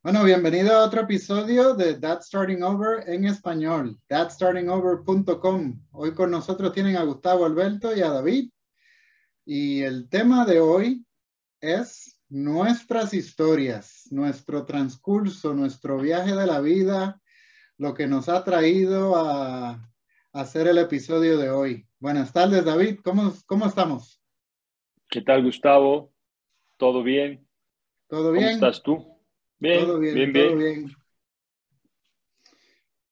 Bueno, bienvenido a otro episodio de That's Starting Over en español, thatstartingover.com. Hoy con nosotros tienen a Gustavo Alberto y a David. Y el tema de hoy es nuestras historias, nuestro transcurso, nuestro viaje de la vida, lo que nos ha traído a, hacer el episodio de hoy. Buenas tardes, David. ¿Cómo, cómo estamos? ¿Qué tal, Gustavo? ¿Todo bien? ¿Todo bien? ¿Cómo estás tú? Bien, todo bien, todo bien.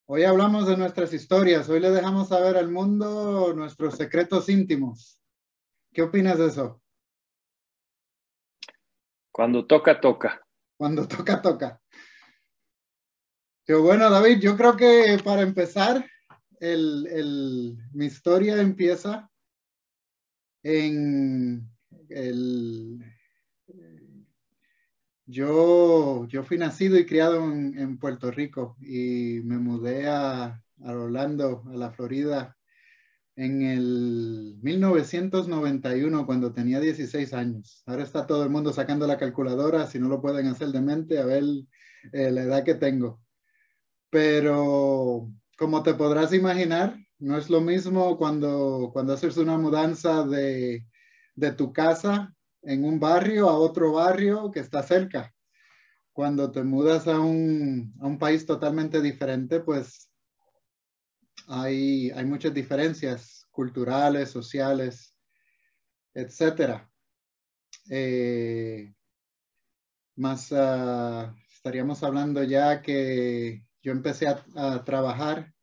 Hoy hablamos de nuestras historias. Hoy le dejamos saber al mundo nuestros secretos íntimos. ¿Qué opinas de eso? Cuando toca, toca. Cuando toca, toca. Qué bueno, David. Yo creo que para empezar, el, mi historia empieza en el... Yo, yo fui nacido y criado en, Puerto Rico y me mudé a, Orlando, a la Florida, en el 1991, cuando tenía 16 años. Ahora está todo el mundo sacando la calculadora, si no lo pueden hacer de mente, a ver eh, la edad que tengo. Pero como te podrás imaginar, no es lo mismo cuando, cuando haces una mudanza de, de tu casa en un barrio a otro barrio que está cerca. Cuando te mudas a un, a un país totalmente diferente, pues hay, hay, muchas diferencias culturales, sociales, etcétera. Eh, más uh, estaríamos hablando ya que yo empecé a, trabajar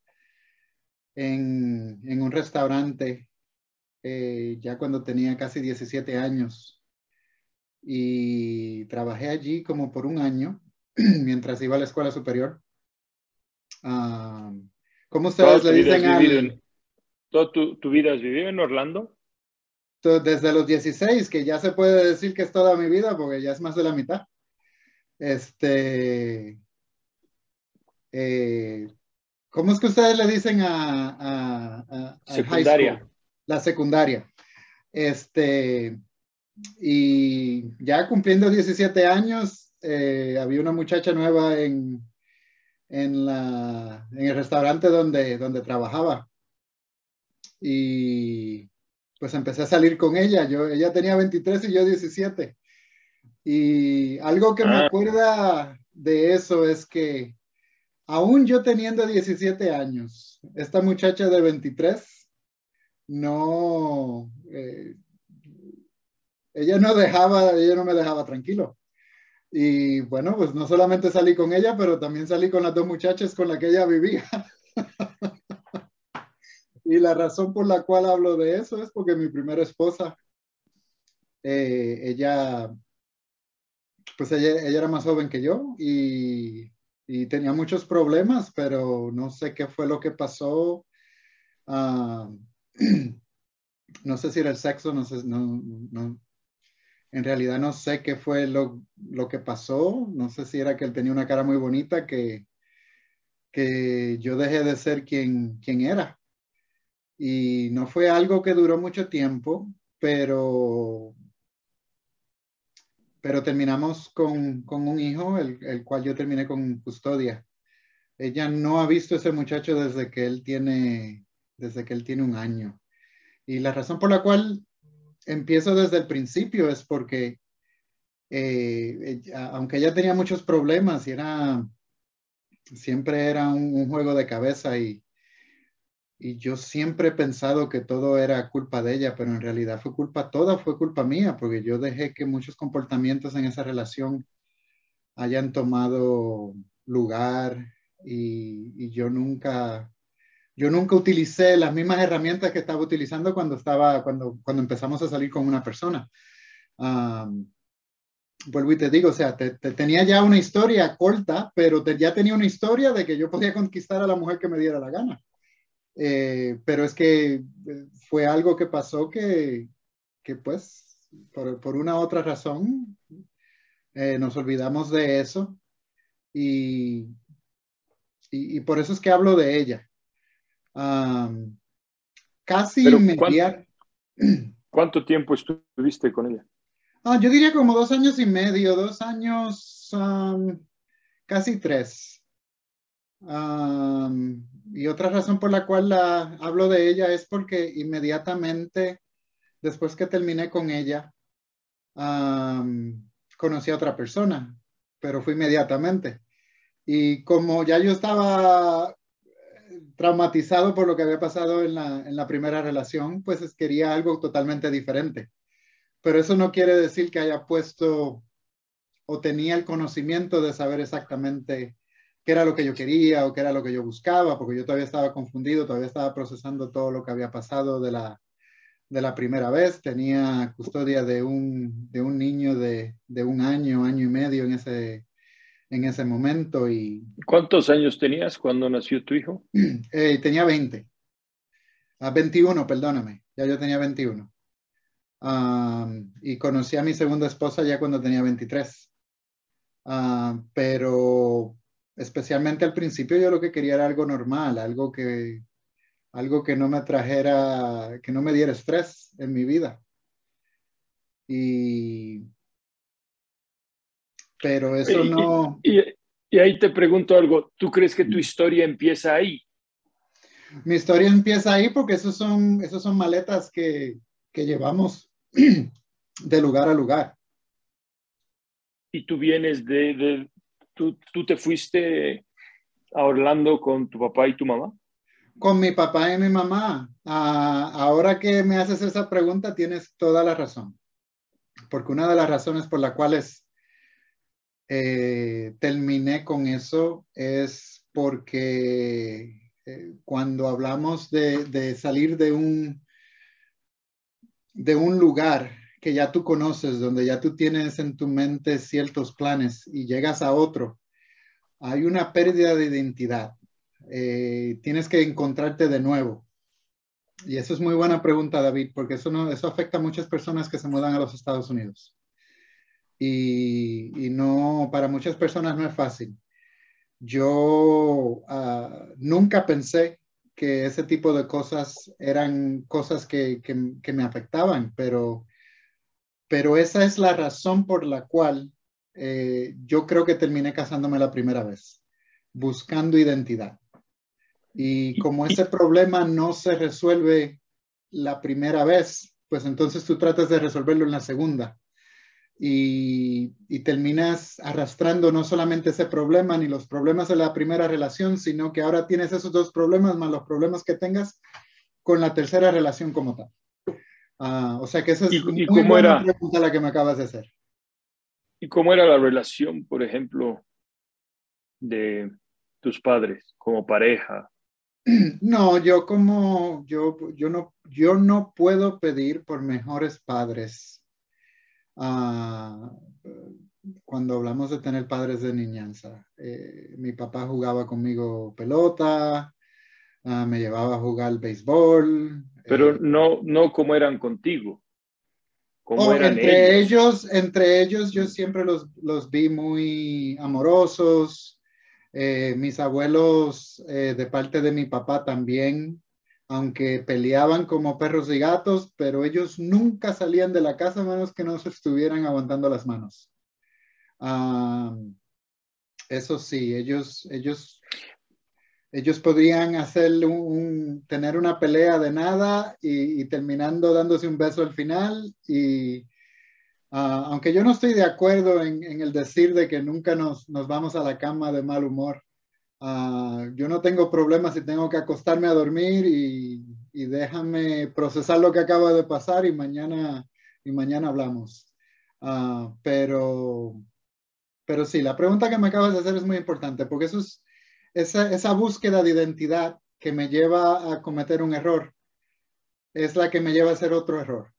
en, en, un restaurante eh, ya cuando tenía casi 17 años y trabajé allí como por un año mientras iba a la escuela superior. Uh, ¿Cómo ustedes le dicen al... ¿Toda tu, tu, vida has vivido en Orlando? Desde los 16, que ya se puede decir que es toda mi vida porque ya es más de la mitad. Este, eh, ¿Cómo es que ustedes le dicen a, a, secundaria? La secundaria. Este, y ya cumpliendo 17 años, eh, había una muchacha nueva en, en, la, en el restaurante donde, donde trabajaba. Y pues empecé a salir con ella. Yo, ella tenía 23 y yo 17. Y algo que me ah. acuerda de eso es que aún yo teniendo 17 años, esta muchacha de 23 no, eh, ella no dejaba, ella no me dejaba tranquilo. Y bueno, pues no solamente salí con ella, pero también salí con las dos muchachas con las que ella vivía. y la razón por la cual hablo de eso es porque mi primera esposa, eh, ella, pues ella, ella, era más joven que yo y y tenía muchos problemas, pero no sé qué fue lo que pasó. Uh, no sé si era el sexo, no sé, no, no, en realidad no sé qué fue lo, lo, que pasó, no sé si era que él tenía una cara muy bonita, que, que yo dejé de ser quien, quien era. Y no fue algo que duró mucho tiempo, pero pero terminamos con, con un hijo, el, el, cual yo terminé con custodia. Ella no ha visto a ese muchacho desde que él tiene, desde que él tiene un año. Y la razón por la cual empiezo desde el principio es porque, eh, aunque ella tenía muchos problemas y era, siempre era un, un juego de cabeza y, y yo siempre he pensado que todo era culpa de ella, pero en realidad fue culpa, toda fue culpa mía, porque yo dejé que muchos comportamientos en esa relación hayan tomado lugar y, yo nunca, yo nunca utilicé las mismas herramientas que estaba utilizando cuando estaba, cuando, cuando empezamos a salir con una persona. vuelvo y te digo, o sea, tenía ya una historia corta, pero ya tenía una historia de que yo podía conquistar a la mujer que me diera la gana. Eh, pero es que eh, fue algo que pasó que, que pues, por, por, una otra razón, eh, nos olvidamos de eso y, y, y, por eso es que hablo de ella. Um, casi ¿cuánto, ¿Cuánto tiempo estuviste con ella? Ah, yo diría como dos años y medio, dos años, um, casi tres. y otra razón por la cual la, hablo de ella es porque inmediatamente después que terminé con ella, conocí a otra persona, pero fue inmediatamente. Y como ya yo estaba traumatizado por lo que había pasado en la, en la primera relación, pues quería algo totalmente diferente. Pero eso no quiere decir que haya puesto o tenía el conocimiento de saber exactamente qué era lo que yo quería o qué era lo que yo buscaba, porque yo todavía estaba confundido, todavía estaba procesando todo lo que había pasado de la, de la primera vez. Tenía custodia de un, de un niño de, de, un año, año y medio en ese, en ese momento. Y, ¿Cuántos años tenías cuando nació tu hijo? Eh, tenía 20. a 21, perdóname. Ya yo tenía 21. y conocí a mi segunda esposa ya cuando tenía 23. pero especialmente al principio yo lo que quería era algo normal, algo que, algo que no me trajera, que no me diera estrés en mi vida. Y, pero eso no... Y, ahí te pregunto algo, ¿tú crees que tu historia empieza ahí? Mi historia empieza ahí porque esos son, esos son maletas que, que llevamos de lugar a lugar. Y tú vienes de, de tú, tú te fuiste a Orlando con tu papá y tu mamá con mi papá y mi mamá. Ah, ahora que me haces esa pregunta, tienes toda la razón. Porque una de las razones por las cuales eh, terminé con eso es porque eh, cuando hablamos de, salir de un, de un lugar que ya tú conoces, donde ya tú tienes en tu mente ciertos planes y llegas a otro, hay una pérdida de identidad eh, tienes que encontrarte de nuevo? Y eso es muy buena pregunta, David, porque eso, eso afecta a muchas personas que se mudan a los Estados Unidos. Y, no, para muchas personas no es fácil. Yo ah, nunca pensé que ese tipo de cosas eran cosas que, que, me afectaban, pero, pero esa es la razón por la cual eh, yo creo que terminé casándome la primera vez, buscando identidad. Y como ese problema no se resuelve la primera vez, pues entonces tú tratas de resolverlo en la segunda. Y, terminas arrastrando no solamente ese problema ni los problemas de la primera relación, sino que ahora tienes esos dos problemas más los problemas que tengas con la tercera relación como tal. Ah, o sea que esa es ¿Y, muy buena era, pregunta la que me acabas de hacer. ¿Y cómo era la relación, por ejemplo, de tus padres como pareja? No, yo como, yo, yo, no, yo no puedo pedir por mejores padres. Ah, cuando hablamos de tener padres de niñanza, eh, mi papá jugaba conmigo pelota, ah, me llevaba a jugar béisbol. Pero eh, no, no como eran contigo. ¿Cómo oh, eran entre ellos? Entre ellos yo siempre los, los vi muy amorosos, eh, mis abuelos eh, de parte de mi papá también, aunque peleaban como perros y gatos, pero ellos nunca salían de la casa menos que no se estuvieran aguantando las manos. eso sí, ellos, ellos, ellos podrían hacer un, tener una pelea de nada y terminando dándose un beso al final y Ah, aunque yo no estoy de acuerdo en, el decir de que nunca nos, vamos a la cama de mal humor, ah, yo no tengo problemas si tengo que acostarme a dormir y, déjame procesar lo que acaba de pasar y mañana, y mañana hablamos. Ah, pero, pero sí, la pregunta que me acabas de hacer es muy importante porque eso es esa, esa búsqueda de identidad que me lleva a cometer un error, es la que me lleva a hacer otro error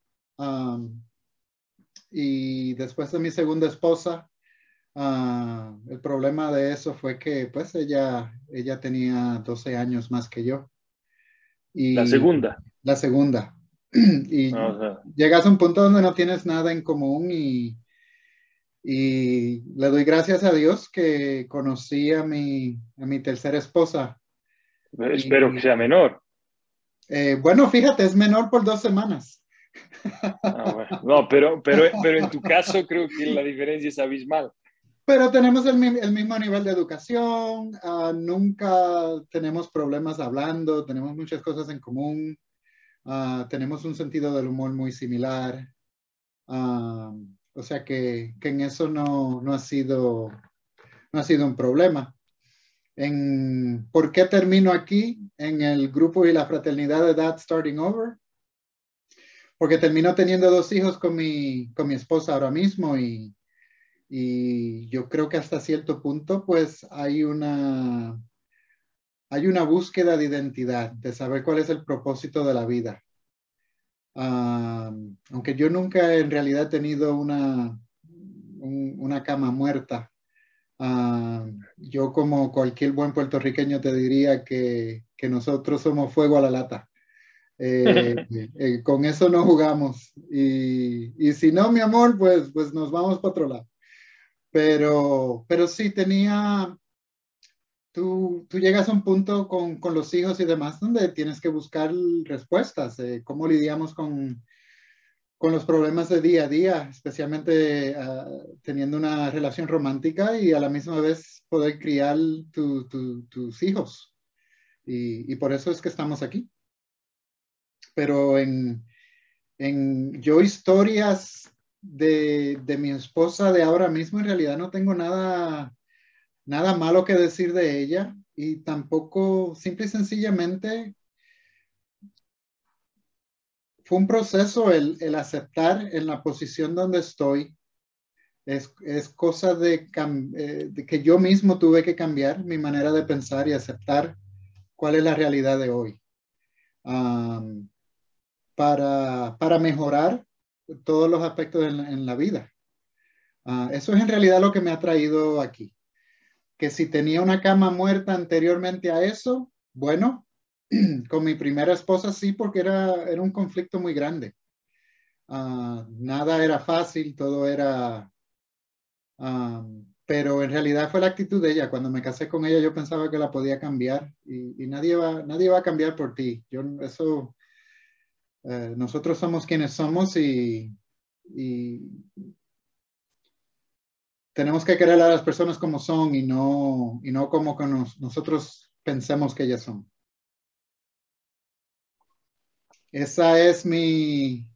y después de mi segunda esposa, ah, el problema de eso fue que pues ella, ella tenía 12 años más que yo. Y la segunda. La segunda. Y ah, llegas a un punto donde no tienes nada en común y, y le doy gracias a Dios que conocí a mi, a mi tercera esposa. Espero que sea menor. Eh, bueno, fíjate, es menor por dos semanas. Ah, no, pero, pero, pero en tu caso creo que la diferencia es abismal. Pero tenemos el, mismo nivel de educación, ah, nunca tenemos problemas hablando, tenemos muchas cosas en común, ah, tenemos un sentido del humor muy similar. Ah, o sea que, que en eso no, no, ha sido, no ha sido un problema. En, ¿Por qué termino aquí en el grupo y la fraternidad de Dad Starting Over? Porque termino teniendo dos hijos con mi, con mi esposa ahora mismo y, y yo creo que hasta cierto punto, pues hay una, hay una búsqueda de identidad, de saber cuál es el propósito de la vida. aunque yo nunca en realidad he tenido una, una cama muerta, yo como cualquier buen puertorriqueño te diría que, que nosotros somos fuego a la lata. Eh, eh, con eso no jugamos. Y, y, si no, mi amor, pues, pues nos vamos para otro lado. Pero, pero sí tenía, tú, tú llegas a un punto con, con, los hijos y demás donde tienes que buscar respuestas, eh, cómo lidiamos con, con los problemas de día a día, especialmente ah, teniendo una relación romántica y a la misma vez poder criar tus hijos. Y, y, por eso es que estamos aquí. Pero en, en yo historias de, mi esposa de ahora mismo, en realidad no tengo nada, nada malo que decir de ella y tampoco, simple y sencillamente, fue un proceso el, aceptar en la posición donde estoy. Es, cosa de, eh, de, que yo mismo tuve que cambiar mi manera de pensar y aceptar cuál es la realidad de hoy. para, para mejorar todos los aspectos en, la vida. Ah, eso es en realidad lo que me ha traído aquí. Que si tenía una cama muerta anteriormente a eso, bueno, con mi primera esposa sí, porque era, era un conflicto muy grande. Ah, nada era fácil, todo era... Ah, pero en realidad fue la actitud de ella. Cuando me casé con ella, yo pensaba que la podía cambiar y, nadie, va, nadie va a cambiar por ti. Yo, eso, eh, nosotros somos quienes somos y, tenemos que querer a las personas como son y no, y no como que nosotros pensemos que ellas son. Esa es mi,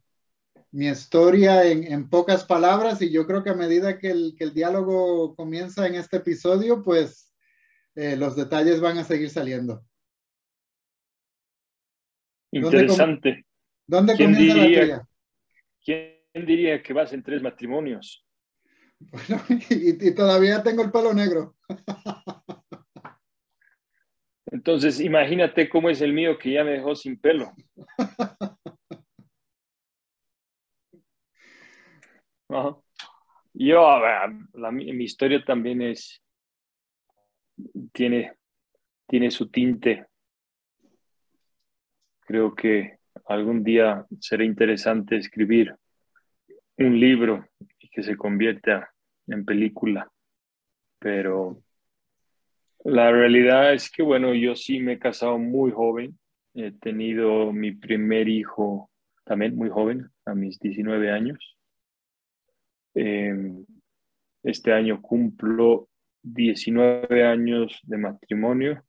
mi historia en, pocas palabras y yo creo que a medida que el, diálogo comienza en este episodio, pues eh, los detalles van a seguir saliendo. Interesante. ¿Dónde ¿Quién diría, ¿Quién diría que vas en tres matrimonios? Bueno, y, todavía tengo el pelo negro. Entonces, imagínate cómo es el mío que ya me dejó sin pelo. Yo, mi historia también es, tiene, tiene su tinte. Creo que algún día será interesante escribir un libro y que se convierta en película. Pero la realidad es que, bueno, yo sí me he casado muy joven. He tenido mi primer hijo también muy joven, a mis 19 años. Em, este año cumplo 19 años de matrimonio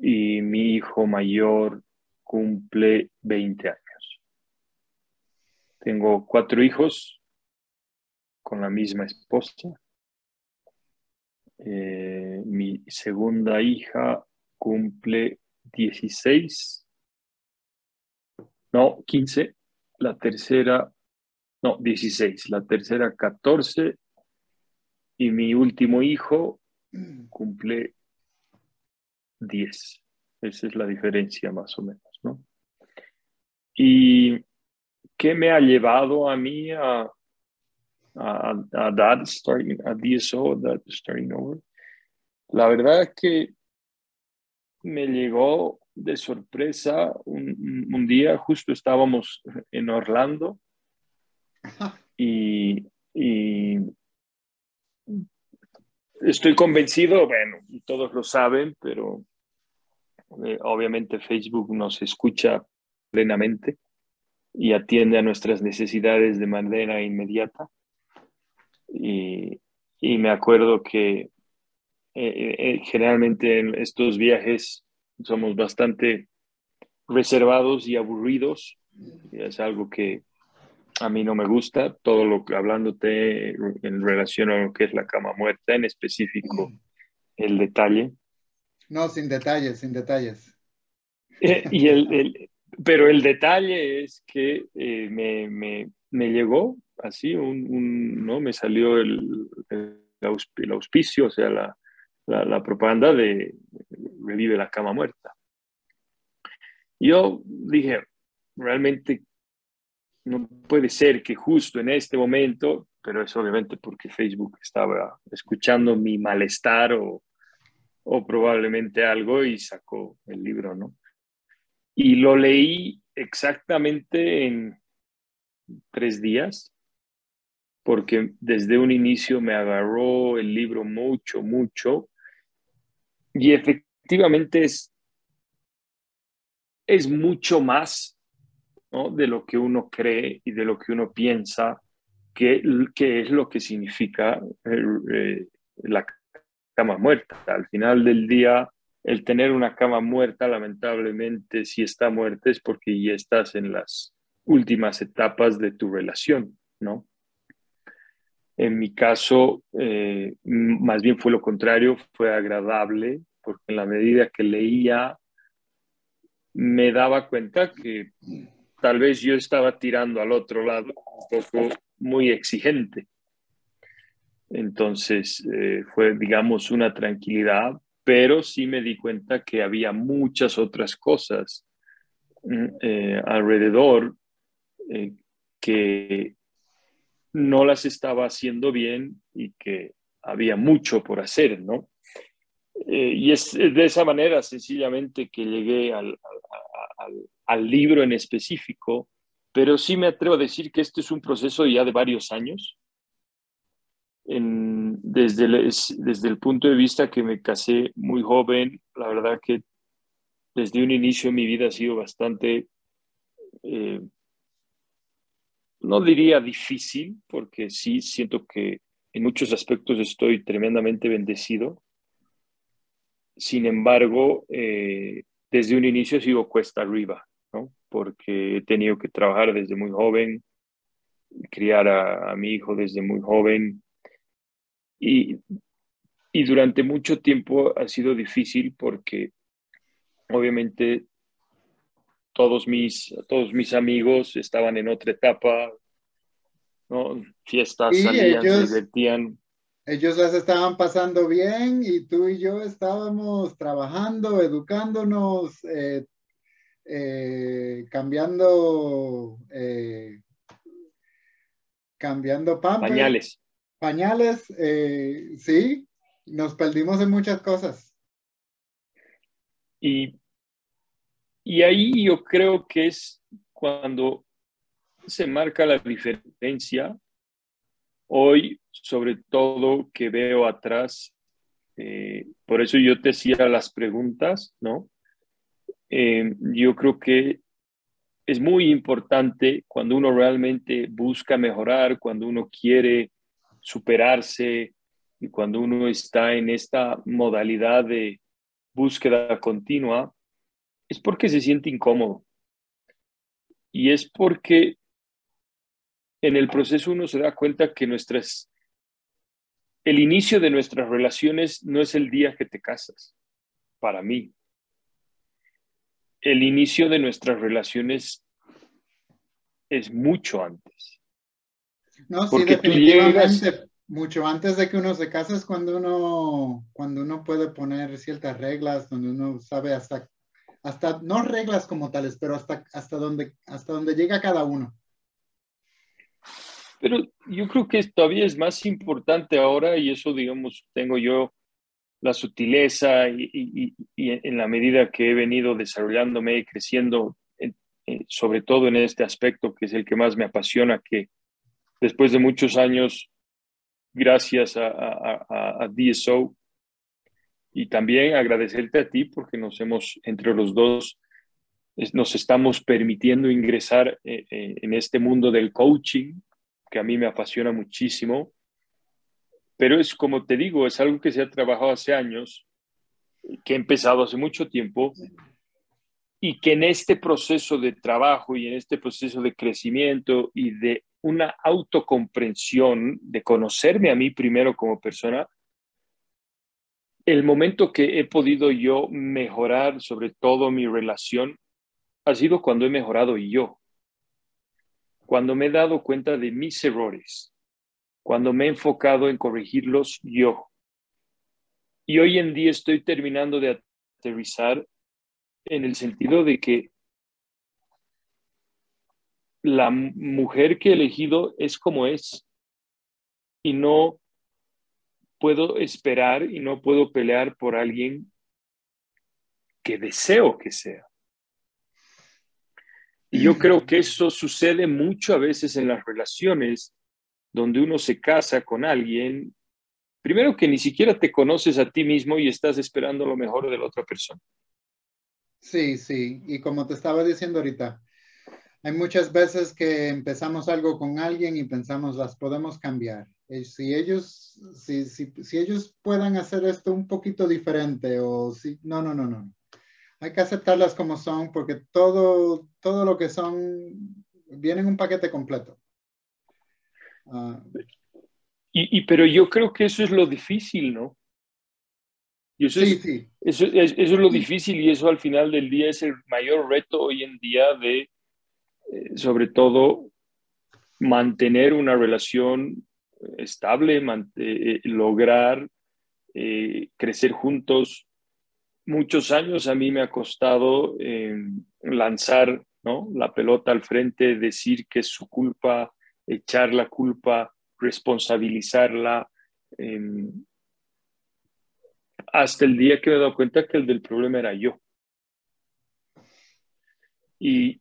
y mi hijo mayor cumple 20 años. Tengo cuatro hijos con la misma esposa. Eh, mi segunda hija cumple 16, no, 15. La tercera, no, 16. La tercera, 14. Y mi último hijo cumple 10. Esa es la diferencia más o menos. ¿Y qué me ha llevado a mí a, a, a Dad starting, a DSO, Dad Starting Over? La verdad es que me llegó de sorpresa un, un día, justo estábamos en Orlando y, y estoy convencido, bueno, todos lo saben, pero eh, obviamente Facebook nos escucha plenamente y atiende a nuestras necesidades de manera inmediata. Y, y me acuerdo que eh, eh, generalmente en estos viajes somos bastante reservados y aburridos. Es algo que a mí no me gusta, todo lo que hablándote en relación a lo que es la cama muerta, en específico el detalle. No, sin detalles, sin detalles. Eh, y el, pero el detalle es que me, me, me, llegó así, un, ¿no? me salió el, el auspicio, o sea, la, la, propaganda de revive la cama muerta. Yo dije, realmente no puede ser que justo en este momento, pero es obviamente porque Facebook estaba escuchando mi malestar o, o probablemente algo y sacó el libro, ¿no? Y lo leí exactamente en tres días, porque desde un inicio me agarró el libro mucho, mucho, y efectivamente es, es mucho más de lo que uno cree y de lo que uno piensa que, que es lo que significa eh, eh, la cama muerta. Al final del día, el tener una cama muerta, lamentablemente, si está muerta es porque ya estás en las últimas etapas de tu relación, ¿no? En mi caso, eh, más bien fue lo contrario, fue agradable, porque en la medida que leía, me daba cuenta que tal vez yo estaba tirando al otro lado un poco muy exigente. Entonces, eh, fue, digamos, una tranquilidad, pero sí me di cuenta que había muchas otras cosas mm, eh, alrededor que no las estaba haciendo bien y que había mucho por hacer, ¿no? Eh, y es de esa manera sencillamente que llegué al, libro en específico, pero sí me atrevo a decir que este es un proceso ya de varios años. Desde, el, desde el punto de vista que me casé muy joven, la verdad que desde un inicio mi vida ha sido bastante eh, no diría difícil, porque sí siento que en muchos aspectos estoy tremendamente bendecido. Sin embargo, eh, desde un inicio sigo cuesta arriba, ¿no? Porque he tenido que trabajar desde muy joven, criar a, mi hijo desde muy joven. Y, y durante mucho tiempo ha sido difícil porque obviamente todos mis, todos mis amigos estaban en otra etapa, ¿no? Fiestas, salían, se divertían. Ellos las estaban pasando bien y tú y yo estábamos trabajando, educándonos, eh, eh, cambiando, eh, cambiando pañales. Pañales, sí, nos perdimos en muchas cosas. Y y ahí yo creo que es cuando se marca la diferencia. Hoy, sobre todo que veo atrás, eh, por eso yo te hacía las preguntas, ¿no? Eh, yo creo que es muy importante cuando uno realmente busca mejorar, cuando uno quiere superarse y cuando uno está en esta modalidad de búsqueda continua, es porque se siente incómodo. Y es porque en el proceso uno se da cuenta que nuestras, el inicio de nuestras relaciones no es el día que te casas, para mí. El inicio de nuestras relaciones es mucho antes. No, sí, definitivamente. Mucho antes de que uno se case es cuando uno, cuando uno puede poner ciertas reglas, donde uno sabe hasta hasta, no reglas como tales, pero hasta, hasta, donde, hasta donde llega cada uno. Pero yo creo que todavía es más importante ahora y eso, digamos, tengo yo la sutileza y, en la medida que he venido desarrollándome y creciendo, sobre todo en este aspecto que es el que más me apasiona, que después de muchos años, gracias a, a DSO, y también agradecerte a ti porque nos hemos, entre los dos, nos estamos permitiendo ingresar eh, eh, en este mundo del coaching, que a mí me apasiona muchísimo. pero es como te digo, es algo que se ha trabajado hace años, que ha empezado hace mucho tiempo y que en este proceso de trabajo y en este proceso de crecimiento y de una autocomprensión, de conocerme a mí primero como persona, el momento que he podido yo mejorar sobre todo mi relación ha sido cuando he mejorado yo, cuando me he dado cuenta de mis errores, cuando me he enfocado en corregirlos yo. Y hoy en día estoy terminando de aterrizar en el sentido de que la mujer que he elegido es como es y no puedo esperar y no puedo pelear por alguien que deseo que sea. Y yo creo que eso sucede mucho a veces en las relaciones donde uno se casa con alguien, primero que ni siquiera te conoces a ti mismo y estás esperando lo mejor de la otra persona. Sí, sí, y como te estaba diciendo ahorita, hay muchas veces que empezamos algo con alguien y pensamos las podemos cambiar. Si ellos, si, si, si ellos puedan hacer esto un poquito diferente o si, no, no, no, no. Hay que aceptarlas como son porque todo, todo lo que son viene en un paquete completo. Ah. y, y, pero yo creo que eso es lo difícil, ¿no? Y eso, sí, es, sí. Eso, es, eso, es lo difícil y eso al final del día es el mayor reto hoy en día de, sobre todo, mantener una relación estable, eh, eh, lograr eh, crecer juntos. Muchos años a mí me ha costado lanzar la pelota al frente, decir que es su culpa, echar la culpa, responsabilizarla. Em, hasta el día que me he dado cuenta que el del problema era yo. Y,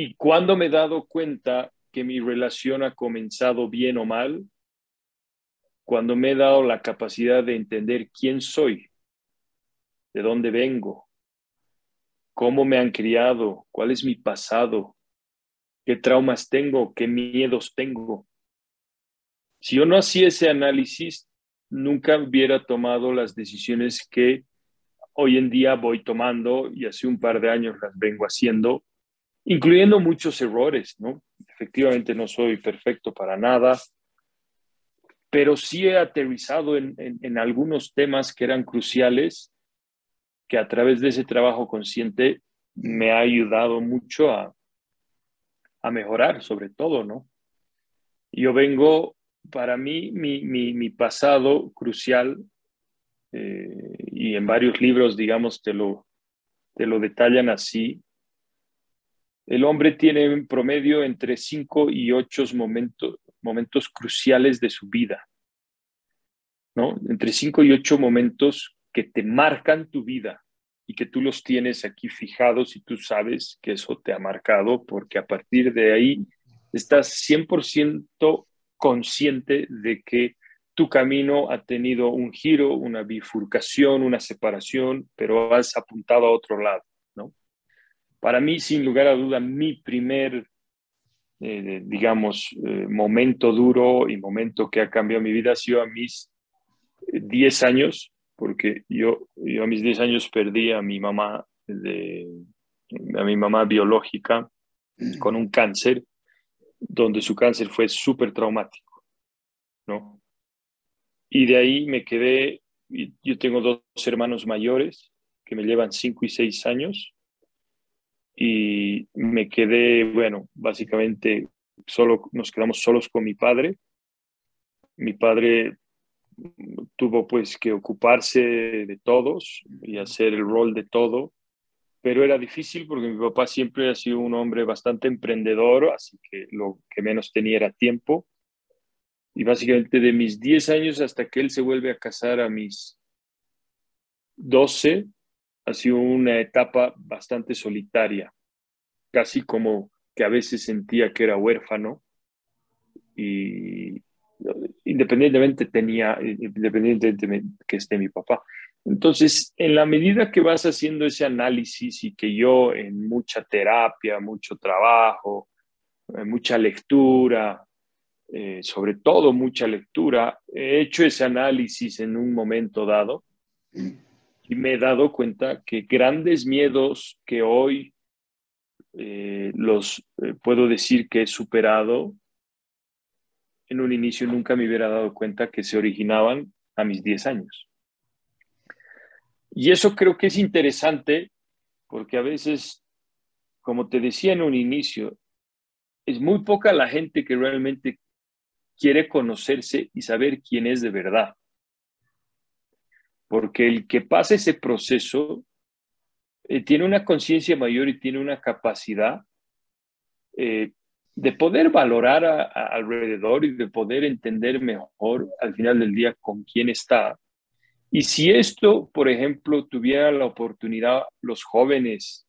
y cuando me he dado cuenta que mi relación ha comenzado bien o mal, cuando me he dado la capacidad de entender quién soy, de dónde vengo, cómo me han criado, cuál es mi pasado, qué traumas tengo, qué miedos tengo. Si yo no hacía ese análisis, nunca hubiera tomado las decisiones que hoy en día voy tomando y hace un par de años las vengo haciendo, incluyendo muchos errores, ¿no? Efectivamente no soy perfecto para nada, pero sí he aterrizado en, en, algunos temas que eran cruciales, que a través de ese trabajo consciente me ha ayudado mucho a, a mejorar, sobre todo, ¿no? Yo vengo, para mí, mi, mi, pasado crucial, eh, y en varios libros, digamos, te lo, te lo detallan así, el hombre tiene en promedio entre cinco y ocho momentos, momentos cruciales de su vida, ¿no? Entre cinco y ocho momentos que te marcan tu vida y que tú los tienes aquí fijados y tú sabes que eso te ha marcado porque a partir de ahí estás 100% consciente de que tu camino ha tenido un giro, una bifurcación, una separación, pero has apuntado a otro lado. Para mí, sin lugar a duda, mi primer eh, digamos, eh, momento duro y momento que ha cambiado mi vida ha sido a mis 10 años, porque yo, yo a mis 10 años perdí a mi mamá, de, a mi mamá biológica con un cáncer, donde su cáncer fue súper traumático, ¿no? Y de ahí me quedé, yo tengo dos hermanos mayores que me llevan 5 y 6 años, y me quedé, bueno, básicamente solo nos quedamos solos con mi padre. Mi padre tuvo pues que ocuparse de todos y hacer el rol de todo, pero era difícil porque mi papá siempre ha sido un hombre bastante emprendedor, así que lo que menos tenía era tiempo. Y básicamente de mis 10 años hasta que él se vuelve a casar a mis 12, ha sido una etapa bastante solitaria, casi como que a veces sentía que era huérfano y independientemente tenía, independientemente que esté mi papá. Entonces, en la medida que vas haciendo ese análisis y que yo en mucha terapia, mucho trabajo, mucha lectura, eh, sobre todo mucha lectura. He hecho ese análisis en un momento dado y me he dado cuenta que grandes miedos que hoy eh, los eh, puedo decir que he superado, en un inicio nunca me hubiera dado cuenta que se originaban a mis 10 años. Y eso creo que es interesante porque a veces, como te decía en un inicio, es muy poca la gente que realmente quiere conocerse y saber quién es de verdad. Porque el que pasa ese proceso eh, tiene una conciencia mayor y tiene una capacidad eh, de poder valorar alrededor y de poder entender mejor al final del día con quién está. Y si esto, por ejemplo, tuviera la oportunidad los jóvenes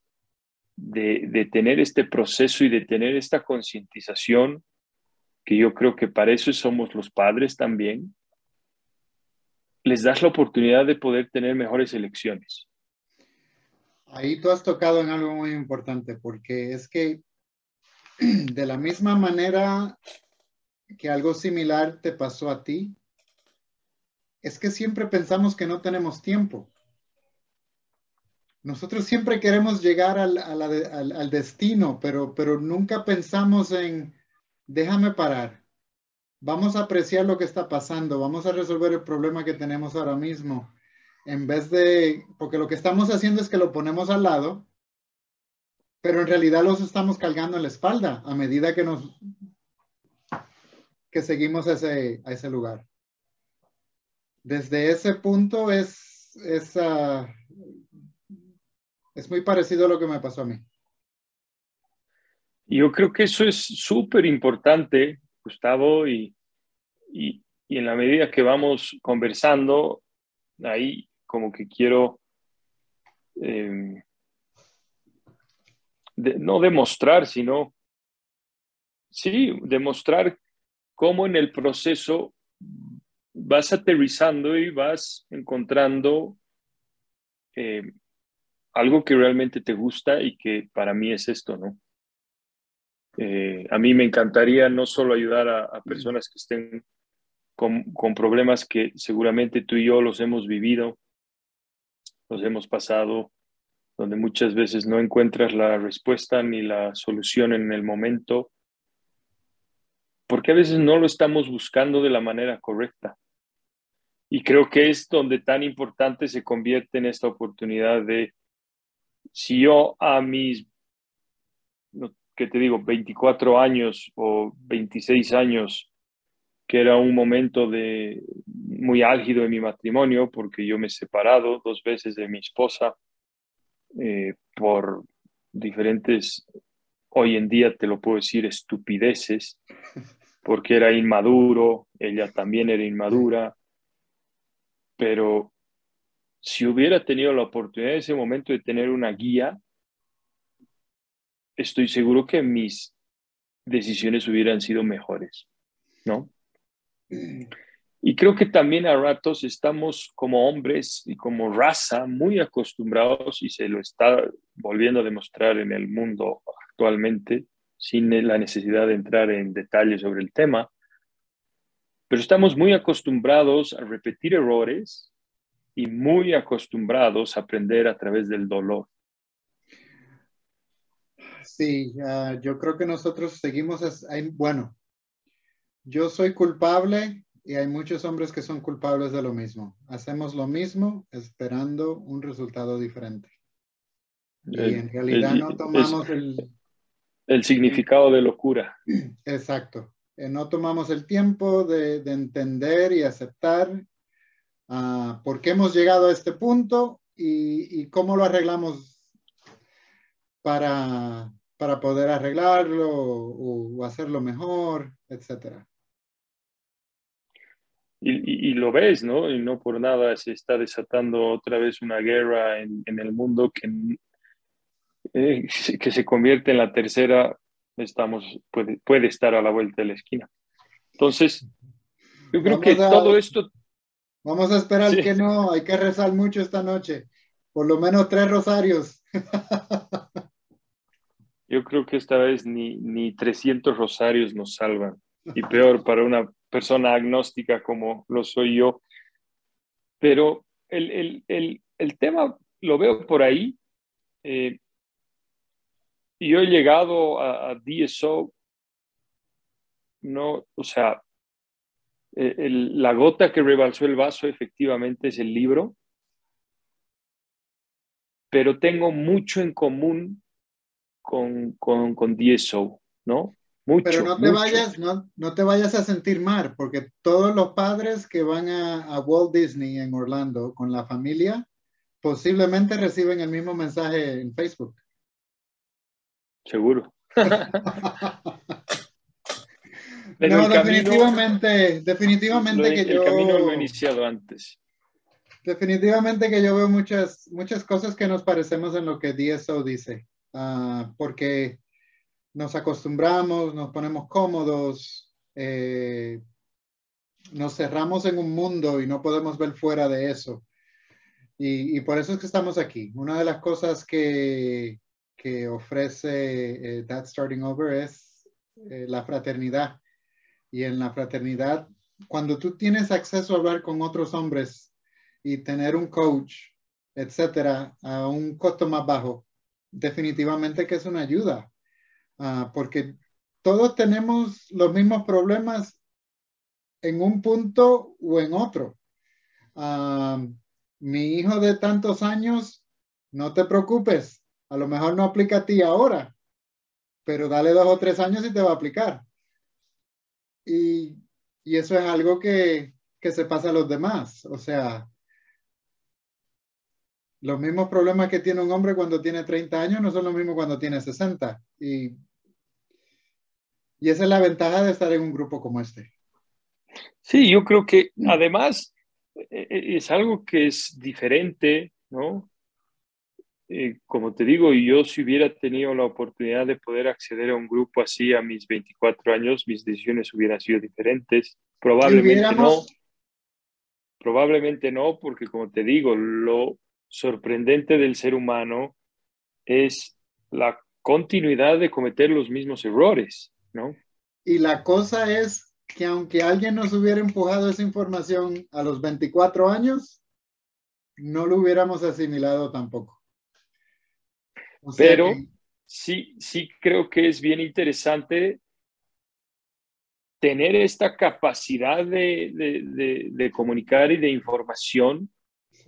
de, de tener este proceso y de tener esta concientización, que yo creo que para eso somos los padres también, les das la oportunidad de poder tener mejores elecciones. Ahí tú has tocado en algo muy importante, porque es que de la misma manera que algo similar te pasó a ti, es que siempre pensamos que no tenemos tiempo. Nosotros siempre queremos llegar al, destino, pero, pero nunca pensamos en, déjame parar, vamos a apreciar lo que está pasando, vamos a resolver el problema que tenemos ahora mismo, en vez de, porque lo que estamos haciendo es que lo ponemos al lado pero en realidad los estamos cargando en la espalda a medida que nos que seguimos ese, a ese lugar. Desde ese punto es, es, ah, es muy parecido a lo que me pasó a mí. Yo creo que eso es súper importante, Gustavo, y, y, y, en la medida que vamos conversando, ahí como que quiero eh, no demostrar, sino, sí, demostrar cómo en el proceso vas aterrizando y vas encontrando eh, algo que realmente te gusta y que para mí es esto, ¿no? Eh, a mí me encantaría no solo ayudar a, personas que estén con, con, problemas que seguramente tú y yo los hemos vivido, los hemos pasado, donde muchas veces no encuentras la respuesta ni la solución en el momento, porque a veces no lo estamos buscando de la manera correcta. Y creo que es donde tan importante se convierte en esta oportunidad de, si yo a mis, ¿qué te digo?, 24 años o 26 años, que era un momento de muy álgido en mi matrimonio, porque yo me he separado dos veces de mi esposa, eh, por diferentes, hoy en día te lo puedo decir, estupideces, porque era inmaduro, ella también era inmadura, pero si hubiera tenido la oportunidad en ese momento de tener una guía, estoy seguro que mis decisiones hubieran sido mejores, ¿no? Y creo que también a ratos estamos como hombres y como raza muy acostumbrados y se lo está volviendo a demostrar en el mundo actualmente sin la necesidad de entrar en detalles sobre el tema, pero estamos muy acostumbrados a repetir errores y muy acostumbrados a aprender a través del dolor. Sí, yo creo que nosotros seguimos, bueno, yo soy culpable y hay muchos hombres que son culpables de lo mismo. Hacemos lo mismo esperando un resultado diferente. Y en realidad no tomamos el... El significado de locura. Exacto. Eh, no tomamos el tiempo de, entender y aceptar uh, por qué hemos llegado a este punto y, cómo lo arreglamos para, para poder arreglarlo o, o hacerlo mejor, etcétera. Y, lo ves, ¿no? Y no por nada se está desatando otra vez una guerra en, el mundo que, eh, que se convierte en la tercera, estamos, puede, puede estar a la vuelta de la esquina. Entonces, yo creo que todo esto... Vamos a esperar que no, hay que rezar mucho esta noche, por lo menos tres rosarios. yo creo que esta vez ni, ni 300 rosarios nos salvan. y peor para una persona agnóstica como lo soy yo. Pero el, tema lo veo por ahí. Eh, yo he llegado a, DSO, no, o sea, eh, la gota que rebalsó el vaso efectivamente es el libro, pero tengo mucho en común con, con, con ¿no? Mucho, pero no te, vayas, no, no, te vayas a sentir mal, porque todos los padres que van a, a, Walt Disney en Orlando con la familia posiblemente reciben el mismo mensaje en Facebook. Seguro. no, definitivamente, definitivamente que yo... El camino lo he iniciado antes. Definitivamente que yo veo muchas, muchas cosas que nos parecemos en lo que DSO dice, uh, porque nos acostumbramos, nos ponemos cómodos, eh, nos cerramos en un mundo y no podemos ver fuera de eso. Y, y, por eso es que estamos aquí. Una de las cosas que, que ofrece eh, That Starting Over es eh, la fraternidad. Y en la fraternidad, cuando tú tienes acceso a hablar con otros hombres y tener un coach, etcétera, a un costo más bajo, definitivamente que es una ayuda, ah, porque todos tenemos los mismos problemas en un punto o en otro. Ah, mi hijo de tantos años, no te preocupes, a lo mejor no aplica a ti ahora, pero dale dos o tres años y te va a aplicar. Y, eso es algo que, se pasa a los demás. O sea, los mismos problemas que tiene un hombre cuando tiene 30 años no son los mismos cuando tiene 60. Y, y esa es la ventaja de estar en un grupo como este. Sí, yo creo que además e, e, es algo que es diferente, ¿no? Eh, como te digo, yo si hubiera tenido la oportunidad de poder acceder a un grupo así a mis 24 años, mis decisiones hubieran sido diferentes. Probablemente no. Probablemente no, porque como te digo, lo sorprendente del ser humano es la continuidad de cometer los mismos errores, ¿no? Y la cosa es que aunque alguien nos hubiera empujado esa información a los 24 años, no lo hubiéramos asimilado tampoco. Pero sí, sí creo que es bien interesante tener esta capacidad de, comunicar y de información,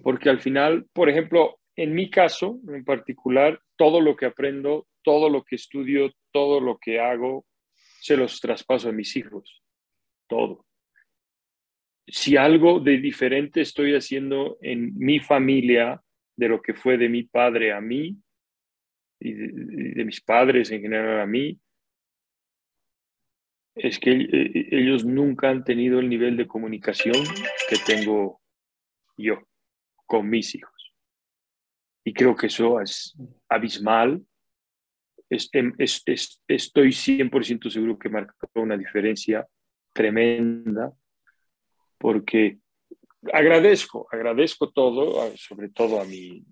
porque al final, por ejemplo, en mi caso en particular, todo lo que aprendo, todo lo que estudio, todo lo que hago, se los traspaso a mis hijos, todo. Si algo de diferente estoy haciendo en mi familia, de lo que fue de mi padre a mí, y de, mis padres en general a mí, es que eh, eh, ellos nunca han tenido el nivel de comunicación que tengo yo con mis hijos. Y creo que eso es abismal. Em, estoy 100% seguro que marcó una diferencia tremenda porque agradezco, agradezco todo, sobre todo a mi,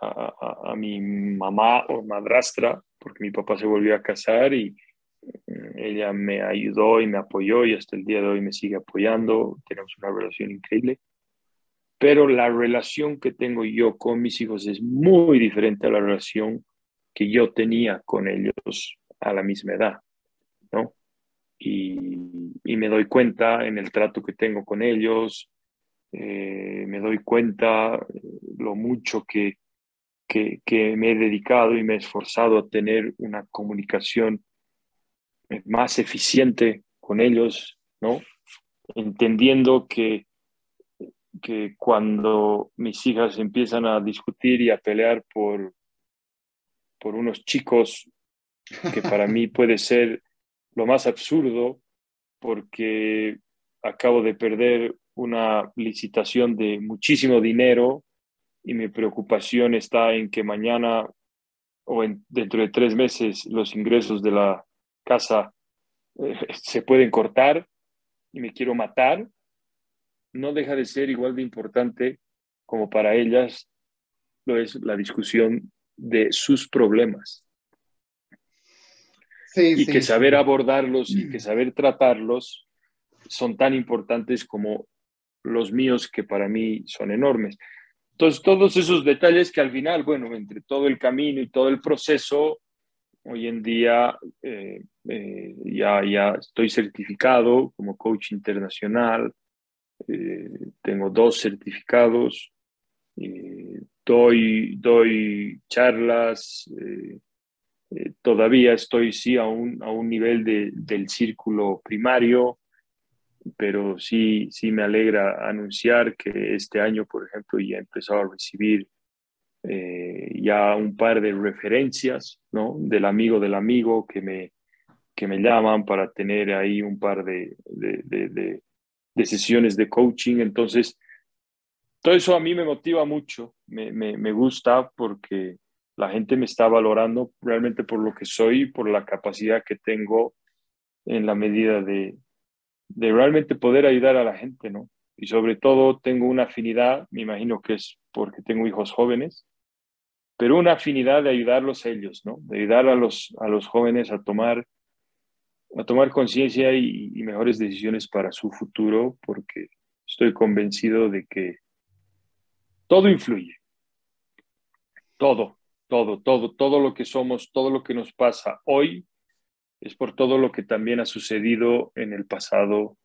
a, mi mamá o madrastra, porque mi papá se volvió a casar y mm, ella me ayudó y me apoyó y hasta el día de hoy me sigue apoyando. Tenemos una relación increíble. Pero la relación que tengo yo con mis hijos es muy diferente a la relación que yo tenía con ellos a la misma edad, ¿no? Y, me doy cuenta en el trato que tengo con ellos, eh, me doy cuenta eh, lo mucho que, que, me he dedicado y me he esforzado a tener una comunicación más eficiente con ellos, ¿no? Entendiendo que, que cuando mis hijas empiezan a discutir y a pelear por, por unos chicos que para mí puede ser lo más absurdo porque acabo de perder una licitación de muchísimo dinero y mi preocupación está en que mañana o dentro de tres meses los ingresos de la casa eh, se pueden cortar y me quiero matar, no deja de ser igual de importante como para ellas lo es la discusión de sus problemas. y que saber abordarlos y que saber tratarlos son tan importantes como los míos que para mí son enormes. Entonces, todos esos detalles que al final, bueno, entre todo el camino y todo el proceso, hoy en día eh, eh, ya, ya estoy certificado como coach internacional, eh, tengo dos certificados, doy, doy charlas, todavía estoy sí a un, a un nivel de, del círculo primario, pero sí, sí me alegra anunciar que este año, por ejemplo, ya he empezado a recibir eh, ya un par de referencias, ¿no? Del amigo del amigo que me, que me llaman para tener ahí un par de, de, de, sesiones de coaching. Entonces, todo eso a mí me motiva mucho, me, me, me gusta porque la gente me está valorando realmente por lo que soy, por la capacidad que tengo en la medida de, de realmente poder ayudar a la gente, ¿no? Y sobre todo tengo una afinidad, me imagino que es porque tengo hijos jóvenes, pero una afinidad de ayudarlos a ellos, ¿no? De ayudar a los, a los jóvenes a tomar, a tomar conciencia y, mejores decisiones para su futuro, porque estoy convencido de que todo influye. Todo, todo, todo, todo lo que somos, todo lo que nos pasa hoy es por todo lo que también ha sucedido en el pasado.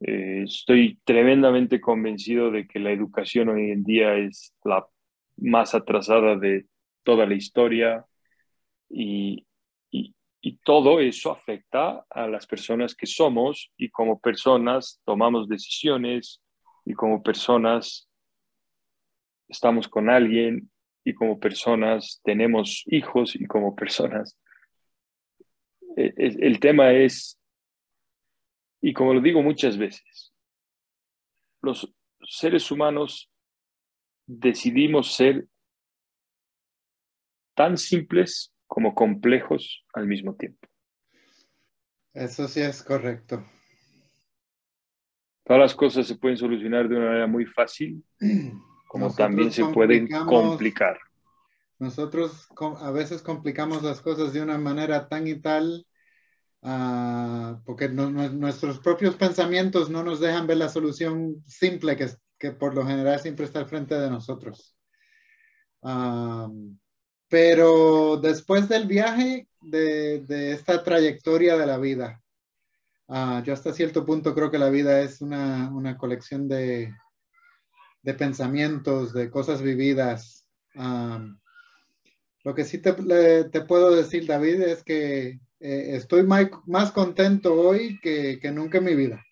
Eh, estoy tremendamente convencido de que la educación hoy en día es la más atrasada de toda la historia y, y, todo eso afecta a las personas que somos y como personas tomamos decisiones y como personas estamos con alguien y como personas tenemos hijos y como personas. E, el tema es, y como lo digo muchas veces, los seres humanos decidimos ser tan simples como complejos al mismo tiempo. Eso sí es correcto. Todas las cosas se pueden solucionar de una manera muy fácil, como también se pueden complicar. Nosotros a veces complicamos las cosas de una manera tan y tal Ah, porque nuestros propios pensamientos no nos dejan ver la solución simple que, que por lo general siempre está al frente de nosotros. Pero después del viaje de, de, esta trayectoria de la vida, uh, yo hasta cierto punto creo que la vida es una, una colección de, de, pensamientos, de cosas vividas. lo que sí te, te puedo decir, David, es que eh, estoy más, contento hoy que, nunca en mi vida.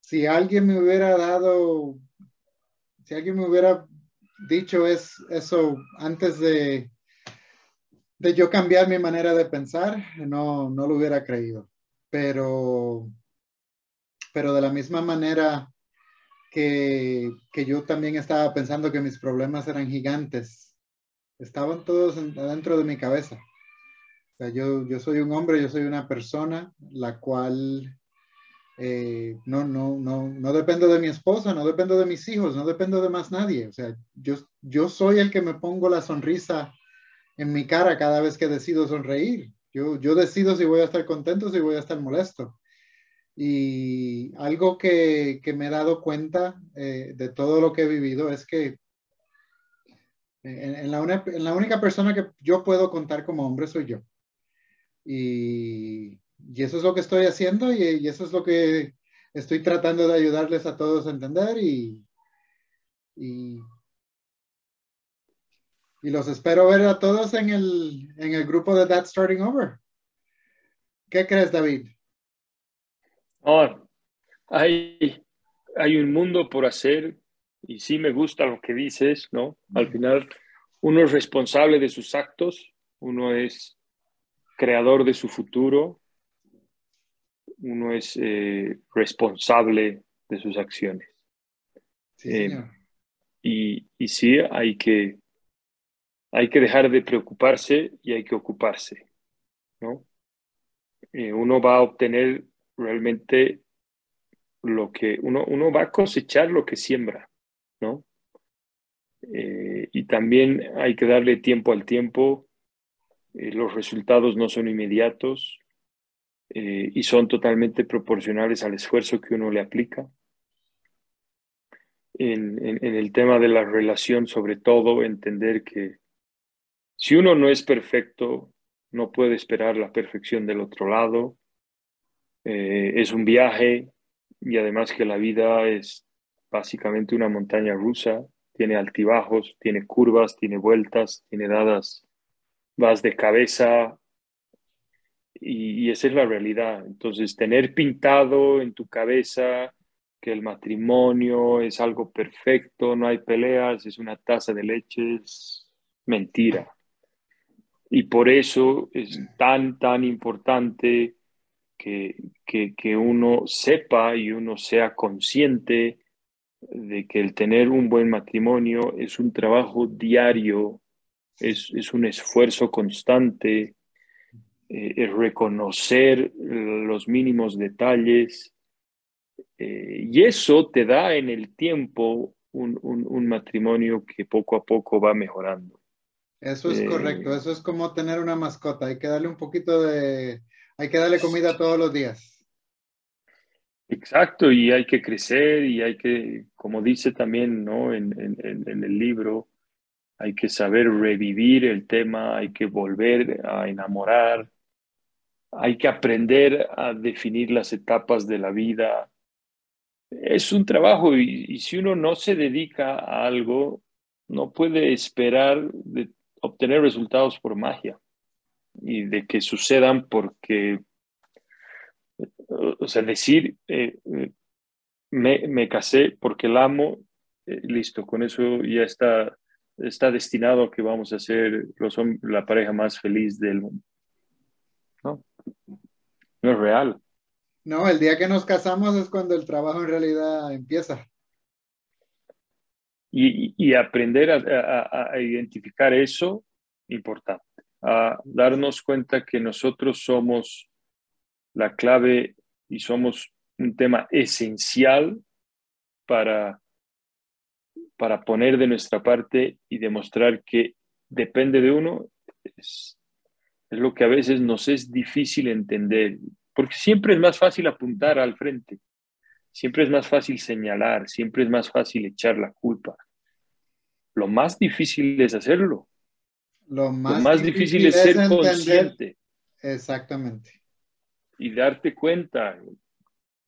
Si alguien me hubiera dado, si alguien me hubiera dicho es, eso antes de, de yo cambiar mi manera de pensar, no, no lo hubiera creído. Pero, pero de la misma manera que, que yo también estaba pensando que mis problemas eran gigantes, estaban todos dentro de mi cabeza yo, yo soy un hombre, yo soy una persona la cual eh, no, no, no, no dependo de mi esposa, no dependo de mis hijos, no dependo de más nadie. O sea, yo, yo soy el que me pongo la sonrisa en mi cara cada vez que decido sonreír. Yo, yo decido si voy a estar contento, si voy a estar molesto. Y algo que, que me he dado cuenta eh, de todo lo que he vivido es que en, la en la única persona que yo puedo contar como hombre soy yo. Y, eso es lo que estoy haciendo y, eso es lo que estoy tratando de ayudarles a todos a entender y, y, los espero ver a todos en el, en el grupo de That Starting Over. ¿Qué crees, David? Oh, hay, hay un mundo por hacer y sí me gusta lo que dices, ¿no? Al final, uno es responsable de sus actos, uno es creador de su futuro, uno es eh, responsable de sus acciones. Eh, y, y, sí, hay que, hay que dejar de preocuparse y hay que ocuparse. ¿no? Eh, uno va a obtener realmente lo que uno, uno va a cosechar lo que siembra, ¿no? y también hay que darle tiempo al tiempo eh, los resultados no son inmediatos eh, y son totalmente proporcionales al esfuerzo que uno le aplica. En, en, el tema de la relación, sobre todo, entender que si uno no es perfecto, no puede esperar la perfección del otro lado. Eh, es un viaje y además que la vida es básicamente una montaña rusa, tiene altibajos, tiene curvas, tiene vueltas, tiene dadas vas de cabeza y, esa es la realidad. Entonces, tener pintado en tu cabeza que el matrimonio es algo perfecto, no hay peleas, es una taza de leche, mentira. Y por eso es tan, tan importante que, que, que, uno sepa y uno sea consciente de que el tener un buen matrimonio es un trabajo diario es, un esfuerzo constante, eh, es reconocer los mínimos detalles eh, y eso te da en el tiempo un, matrimonio que poco a poco va mejorando. Eso es correcto, eh, eso es como tener una mascota, hay que darle un poquito de, hay que darle comida todos los días. Exacto, y hay que crecer y hay que, como dice también ¿no? en, en el libro, hay que saber revivir el tema, hay que volver a enamorar, hay que aprender a definir las etapas de la vida. Es un trabajo y, si uno no se dedica a algo, no puede esperar de obtener resultados por magia y de que sucedan porque, o sea, decir, eh, eh, me, me, casé porque la amo, eh, listo, con eso ya está está destinado a que vamos a ser los, la pareja más feliz del mundo. No, no es real. No, el día que nos casamos es cuando el trabajo en realidad empieza. Y, aprender a, a, identificar eso, importante. A darnos cuenta que nosotros somos la clave y somos un tema esencial para para poner de nuestra parte y demostrar que depende de uno, es, lo que a veces nos es difícil entender, porque siempre es más fácil apuntar al frente, siempre es más fácil señalar, siempre es más fácil echar la culpa. Lo más difícil es hacerlo. Lo más, difícil, es ser consciente. Exactamente. Y darte cuenta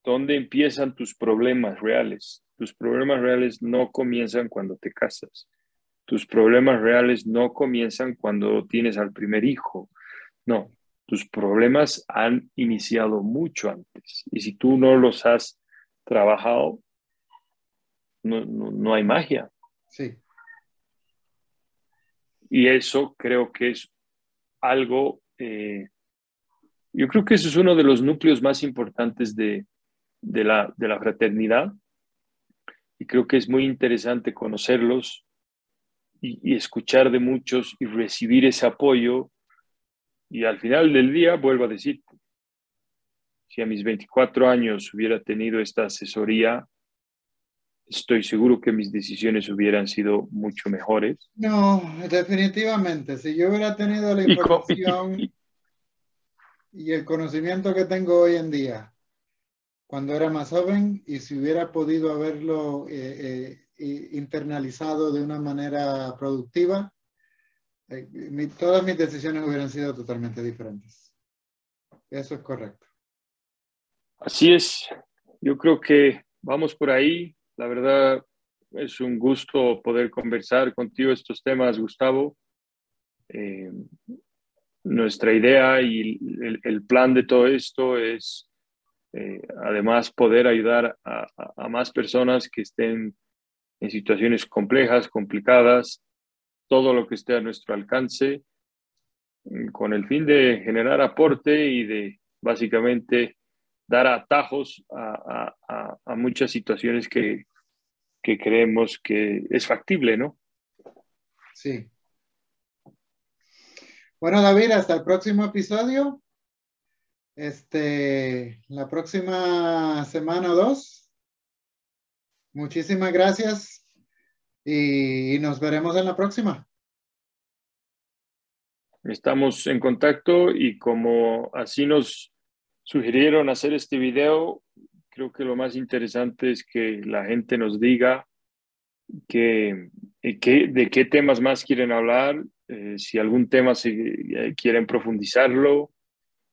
dónde empiezan tus problemas reales. Tus problemas reales no comienzan cuando te casas. Tus problemas reales no comienzan cuando tienes al primer hijo. No, tus problemas han iniciado mucho antes. Y si tú no los has trabajado, no, hay magia. Sí. Y eso creo que es algo, eh, yo creo que eso es uno de los núcleos más importantes de, la, de la fraternidad y creo que es muy interesante conocerlos y, escuchar de muchos y recibir ese apoyo. Y al final del día, vuelvo a decir, si a mis 24 años hubiera tenido esta asesoría, estoy seguro que mis decisiones hubieran sido mucho mejores. No, definitivamente. Si yo hubiera tenido la información y el conocimiento que tengo hoy en día, cuando era más joven y si hubiera podido haberlo eh, eh, internalizado de una manera productiva, eh, todas mis decisiones hubieran sido totalmente diferentes. Eso es correcto. Así es. Yo creo que vamos por ahí. La verdad es un gusto poder conversar contigo estos temas, Gustavo. nuestra idea y el plan de todo esto es eh, además, poder ayudar a, más personas que estén en situaciones complejas, complicadas, todo lo que esté a nuestro alcance, mm, con el fin de generar aporte y de básicamente dar atajos a, muchas situaciones que, que creemos que es factible, ¿no? Sí. Bueno, David, hasta el próximo episodio. Este, la próxima semana o dos. Muchísimas gracias y nos veremos en la próxima. estamos en contacto y como así nos sugirieron hacer este video, creo que lo más interesante es que la gente nos diga que, que de qué temas más quieren hablar, eh, si algún tema si, eh, quieren profundizarlo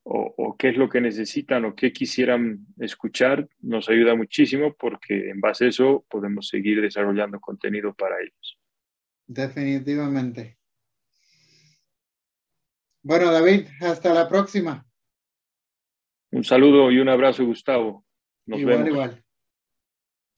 o, o, qué es lo que necesitan o qué quisieran escuchar, nos ayuda muchísimo porque en base a eso podemos seguir desarrollando contenido para ellos. Definitivamente. Bueno, David, hasta la próxima. Un saludo y un abrazo, Gustavo. Nos igual, vemos. igual.